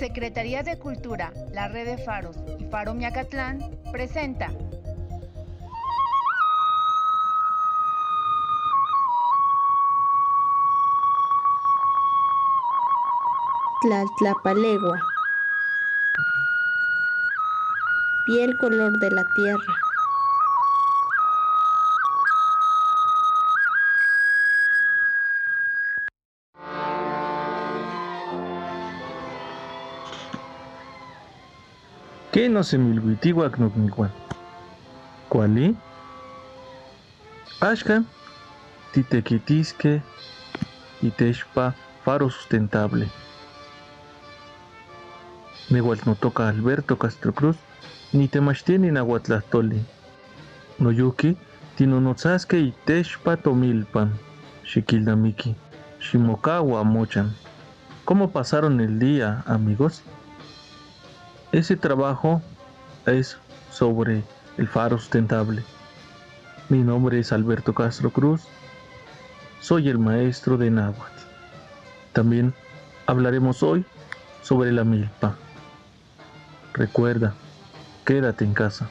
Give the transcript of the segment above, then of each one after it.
Secretaría de Cultura, la Red de Faros y Faro Miacatlán presenta Tlaltlapalegua. Piel color de la tierra. ¿Qué no se milhuitihuac nocnicuan? ¿Cuali? Ashkan, titequitisque, itexpa, faro sustentable. Nehual no toca Alberto Castro Cruz, ni temachtieni nahuatlastoli. Noyuki, tinonotzaske itexpa tomilpan, xiquildamiki, shimokawa mochan. ¿Cómo pasaron el día, amigos? Ese trabajo es sobre el faro sustentable. Mi nombre es Alberto Castro Cruz. Soy el maestro de náhuatl. También hablaremos hoy sobre la milpa. Recuerda, quédate en casa.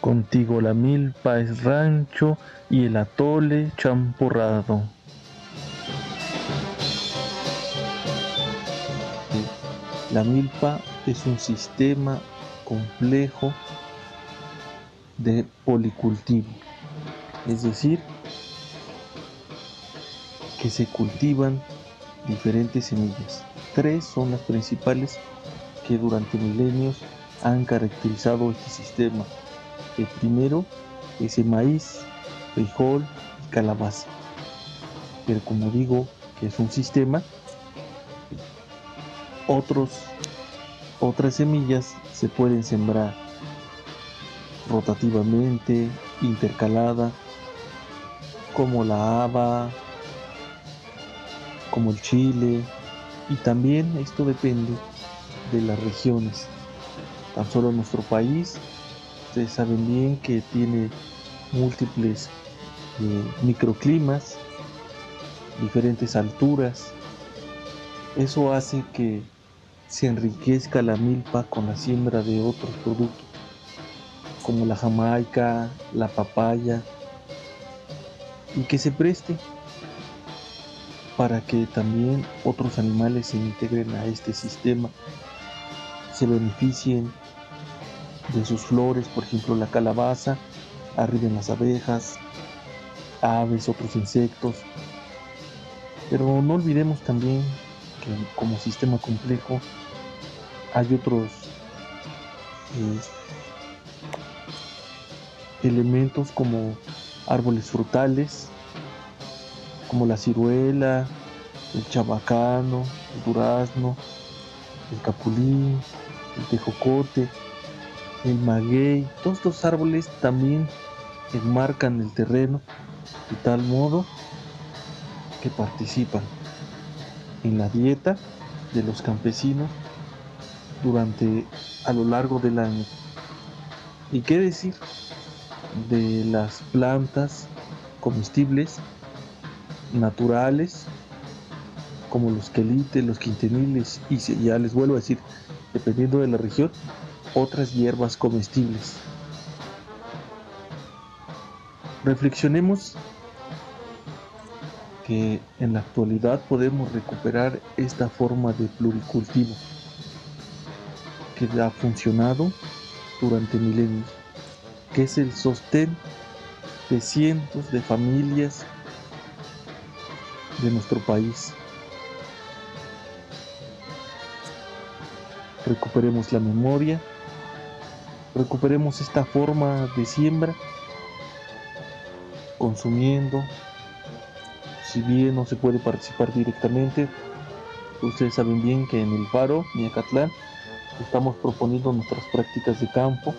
Contigo la milpa es rancho y el atole champurrado. La milpa es un sistema complejo de policultivo, es decir, que se cultivan diferentes semillas. Tres son las principales que durante milenios han caracterizado este sistema. El primero es el maíz, frijol y calabaza. Pero como digo que es un sistema, otros, otras semillas se pueden sembrar rotativamente, intercalada, como la haba, como el chile, y también esto depende de las regiones. Tan solo nuestro país, ustedes saben bien que tiene múltiples eh, microclimas, diferentes alturas. Eso hace que se enriquezca la milpa con la siembra de otros productos, como la jamaica, la papaya, y que se preste para que también otros animales se integren a este sistema, se beneficien de sus flores, por ejemplo la calabaza, arriben las abejas, aves, otros insectos. Pero no olvidemos también como sistema complejo hay otros elementos como árboles frutales, como la ciruela, el chabacano, el durazno, el capulín, el tejocote, el maguey, todos estos árboles también enmarcan el terreno de tal modo que participan en la dieta de los campesinos durante a lo largo del año. ¿Y qué decir de las plantas comestibles naturales como los quelites, los quinteniles y ya les vuelvo a decir, dependiendo de la región, otras hierbas comestibles. Reflexionemos que en la actualidad podemos recuperar esta forma de pluricultivo que ha funcionado durante milenios, que es el sostén de cientos de familias de nuestro país. Recuperemos la memoria, recuperemos esta forma de siembra, consumiendo, si bien no se puede participar directamente, ustedes saben bien que en el Faro, Miacatlán, estamos proponiendo nuestras prácticas de campo,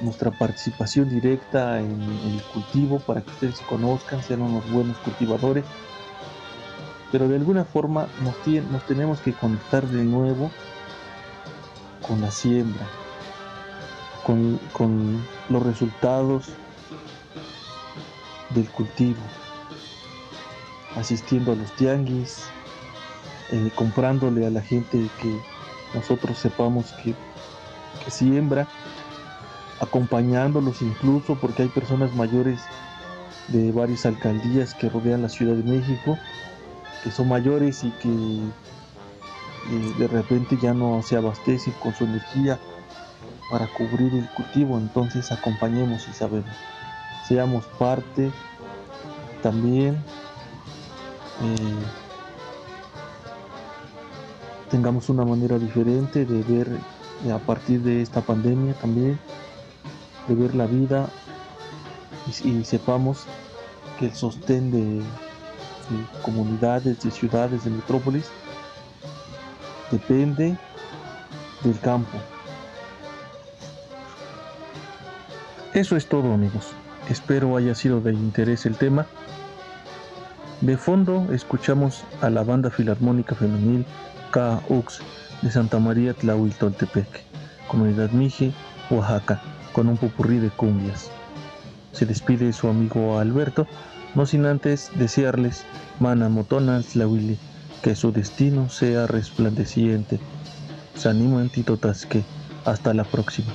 nuestra participación directa en el cultivo para que ustedes se conozcan, sean unos buenos cultivadores. Pero de alguna forma nos, nos tenemos que conectar de nuevo con la siembra, con, con los resultados del cultivo, asistiendo a los tianguis, eh, comprándole a la gente que nosotros sepamos que, siembra, acompañándolos incluso porque hay personas mayores de varias alcaldías que rodean la Ciudad de México, que son mayores y que eh, de repente ya no se abastecen con su energía para cubrir el cultivo, entonces acompañemos y sabemos, seamos parte también, eh, tengamos una manera diferente de ver eh, a partir de esta pandemia también, de ver la vida y, sepamos que el sostén de, comunidades, de ciudades, de metrópolis, depende del campo. Eso es todo amigos. Espero haya sido de interés el tema. De fondo escuchamos a la banda filarmónica femenil KUX de Santa María Tlahuiltoltepec, comunidad Mije, Oaxaca, con un popurrí de cumbias. Se despide su amigo Alberto, no sin antes desearles mana motona Tlahuili, que su destino sea resplandeciente. Sanimo en Titotasque. Hasta la próxima.